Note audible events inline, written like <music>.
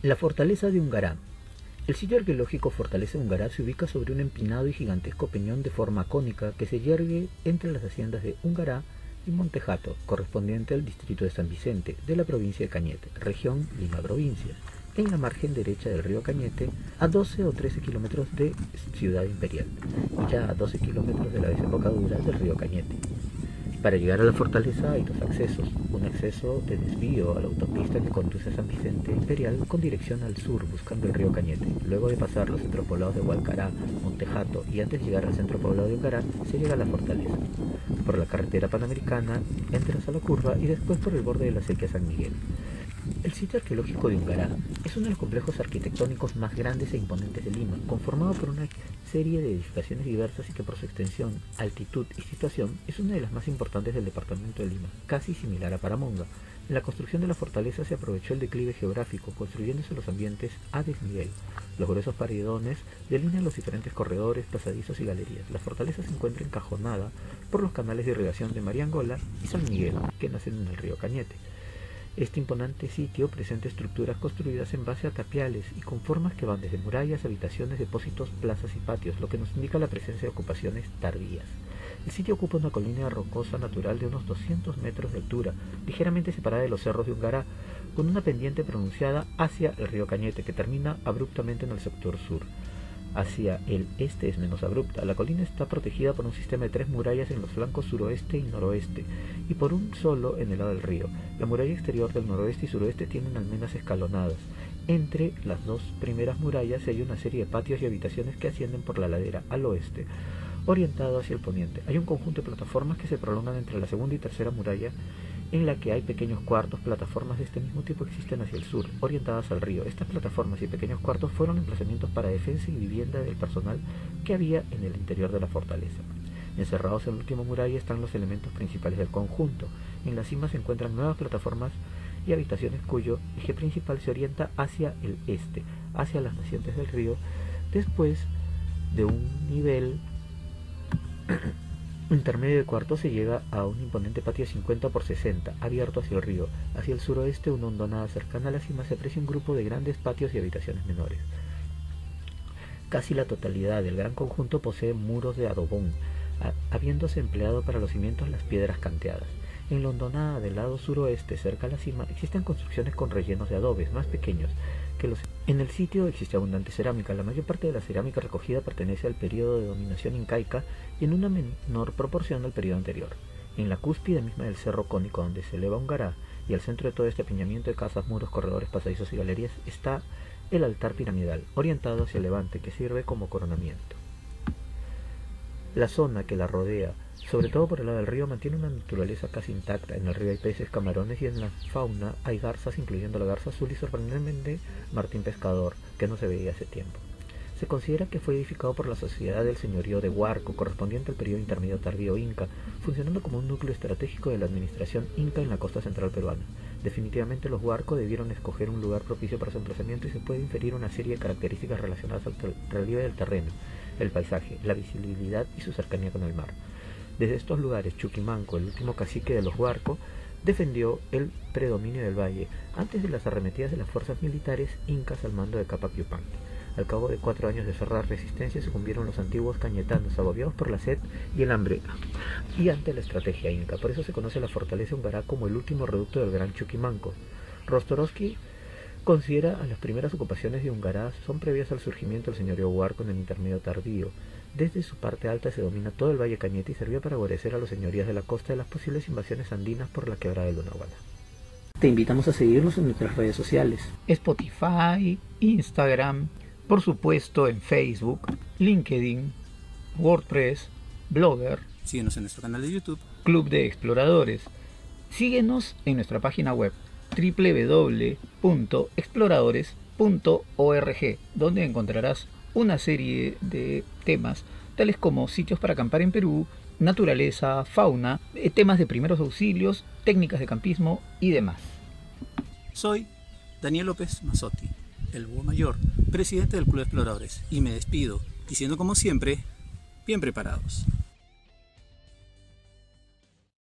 La fortaleza de Ungará. El sitio arqueológico Fortaleza Ungará se ubica sobre un empinado y gigantesco peñón de forma cónica que se yergue entre las haciendas de Ungará y Montejato, correspondiente al distrito de San Vicente, de la provincia de Cañete, región Lima Provincia, en la margen derecha del río Cañete, a 12 o 13 kilómetros de Ciudad Imperial, ya a 12 kilómetros de la desembocadura del río Cañete. Para llegar a la fortaleza hay dos accesos, un acceso de desvío a la autopista que conduce a San Vicente Imperial con dirección al sur buscando el río Cañete. Luego de pasar los centros poblados de Hualcará, Montejato y antes de llegar al centro poblado de Ungará, se llega a la fortaleza. Por la carretera panamericana entras a la curva y después por el borde de la sequía San Miguel. El sitio arqueológico de Ungará es uno de los complejos arquitectónicos más grandes e imponentes de Lima, conformado por una serie de edificaciones diversas y que por su extensión, altitud y situación es una de las más importantes del departamento de Lima, casi similar a Paramonga. En la construcción de la fortaleza se aprovechó el declive geográfico, construyéndose los ambientes a desnivel. Los gruesos paredones delinean los diferentes corredores, pasadizos y galerías. La fortaleza se encuentra encajonada por los canales de irrigación de Mariangola y San Miguel, que nacen en el río Cañete. Este imponente sitio presenta estructuras construidas en base a tapiales y con formas que van desde murallas, habitaciones, depósitos, plazas y patios, lo que nos indica la presencia de ocupaciones tardías. El sitio ocupa una colina rocosa natural de unos 200 metros de altura, ligeramente separada de los cerros de Ungará, con una pendiente pronunciada hacia el río Cañete, que termina abruptamente en el sector sur hacia el este es menos abrupta. La colina está protegida por un sistema de tres murallas en los flancos suroeste y noroeste, y por un solo en el lado del río. La muralla exterior del noroeste y suroeste tienen almenas escalonadas. Entre las dos primeras murallas hay una serie de patios y habitaciones que ascienden por la ladera al oeste, orientado hacia el poniente. Hay un conjunto de plataformas que se prolongan entre la segunda y tercera muralla en la que hay pequeños cuartos, plataformas de este mismo tipo existen hacia el sur, orientadas al río. Estas plataformas y pequeños cuartos fueron emplazamientos para defensa y vivienda del personal que había en el interior de la fortaleza. Encerrados en la última muralla están los elementos principales del conjunto. En la cima se encuentran nuevas plataformas y habitaciones cuyo eje principal se orienta hacia el este, hacia las nacientes del río, después de un nivel <clears throat> intermedio de cuarto se llega a un imponente patio 50 por 60, abierto hacia el río. Hacia el suroeste, una hondonada cercana a la cima, se aprecia un grupo de grandes patios y habitaciones menores. Casi la totalidad del gran conjunto posee muros de adobón, habiéndose empleado para los cimientos las piedras canteadas. En la hondonada del lado suroeste, cerca a la cima, existen construcciones con rellenos de adobes más pequeños En el sitio existe abundante cerámica. La mayor parte de la cerámica recogida pertenece al periodo de dominación incaica y en una menor proporción al periodo anterior. En la cúspide misma del cerro cónico donde se eleva un gará y al centro de todo este apiñamiento de casas, muros, corredores, pasadizos y galerías está el altar piramidal, orientado hacia el levante, que sirve como coronamiento. La zona que la rodea sobre todo por el lado del río, mantiene una naturaleza casi intacta. En el río hay peces, camarones y en la fauna hay garzas, incluyendo la garza azul y sorprendentemente martín pescador, que no se veía hace tiempo. Se considera que fue edificado por la Sociedad del Señorío de Huarco, correspondiente al periodo intermedio tardío inca, funcionando como un núcleo estratégico de la administración inca en la costa central peruana. Definitivamente los Huarco debieron escoger un lugar propicio para su emplazamiento y se puede inferir una serie de características relacionadas al relieve del terreno, el paisaje, la visibilidad y su cercanía con el mar. Desde estos lugares, Chuquimanco, el último cacique de los Huarco, defendió el predominio del valle antes de las arremetidas de las fuerzas militares incas al mando de Capac Al cabo de cuatro años de cerrar resistencia sucumbieron los antiguos cañetanos, agobiados por la sed y el hambre, y ante la estrategia inca. Por eso se conoce la fortaleza húngara como el último reducto del Gran Chuquimanco. Rostorowski considera a las primeras ocupaciones de Ungará son previas al surgimiento del señorío Huarco en el intermedio tardío. Desde su parte alta se domina todo el Valle Cañete y servía para guarecer a los señorías de la costa de las posibles invasiones andinas por la quebrada de Lunahuana. Te invitamos a seguirnos en nuestras redes sociales. Spotify, Instagram, por supuesto en Facebook, LinkedIn, WordPress, Blogger. Síguenos en nuestro canal de YouTube. Club de Exploradores. Síguenos en nuestra página web www.exploradores.org, donde encontrarás una serie de temas tales como sitios para acampar en Perú, naturaleza, fauna, eh, temas de primeros auxilios, técnicas de campismo y demás. Soy Daniel López Mazzotti, el búho mayor, presidente del Club de Exploradores, y me despido diciendo como siempre, bien preparados.